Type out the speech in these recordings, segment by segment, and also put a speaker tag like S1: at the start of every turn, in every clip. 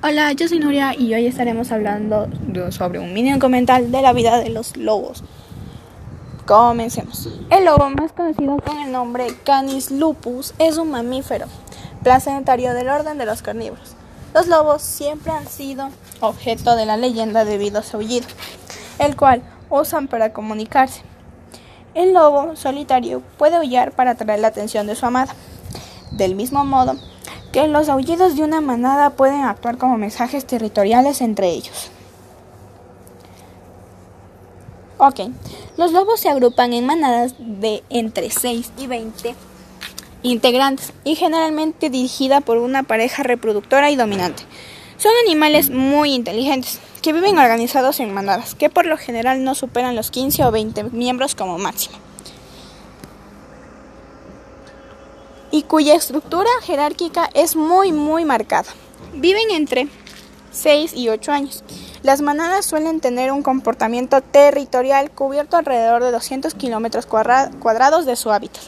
S1: Hola, yo soy Nuria y hoy estaremos hablando sobre un mini documental de la vida de los lobos. Comencemos. El lobo, más conocido con el nombre Canis lupus, es un mamífero placentario del orden de los carnívoros. Los lobos siempre han sido objeto de la leyenda debido a su aullido, el cual usan para comunicarse. El lobo solitario puede aullar para atraer la atención de su amada. Del mismo modo, que los aullidos de una manada pueden actuar como mensajes territoriales entre ellos. Ok, los lobos se agrupan en manadas de entre 6 y 20 integrantes y generalmente dirigida por una pareja reproductora y dominante. Son animales muy inteligentes que viven organizados en manadas que por lo general no superan los 15 o 20 miembros como máximo. Y cuya estructura jerárquica es muy muy marcada. Viven entre 6 y 8 años. Las manadas suelen tener un comportamiento territorial cubierto alrededor de 200 kilómetros cuadrados de su hábitat.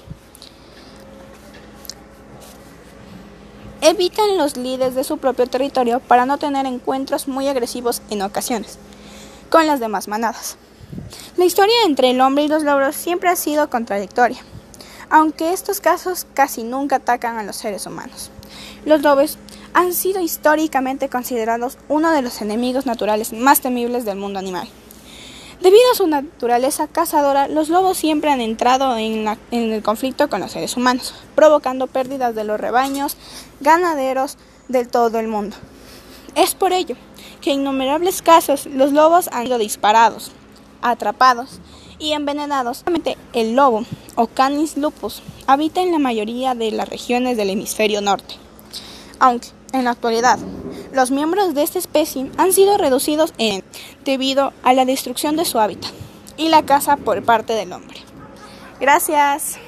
S1: Evitan los líderes de su propio territorio para no tener encuentros muy agresivos en ocasiones con las demás manadas. La historia entre el hombre y los lobos siempre ha sido contradictoria aunque estos casos casi nunca atacan a los seres humanos. Los lobos han sido históricamente considerados uno de los enemigos naturales más temibles del mundo animal. Debido a su naturaleza cazadora, los lobos siempre han entrado en, el conflicto con los seres humanos, provocando pérdidas de los rebaños ganaderos de todo el mundo. Es por ello que en innumerables casos los lobos han sido disparados, atrapados y envenenados. El lobo, o Canis lupus, habita en la mayoría de las regiones del hemisferio norte, aunque en la actualidad los miembros de esta especie han sido reducidos en, debido a la destrucción de su hábitat y la caza por parte del hombre. Gracias.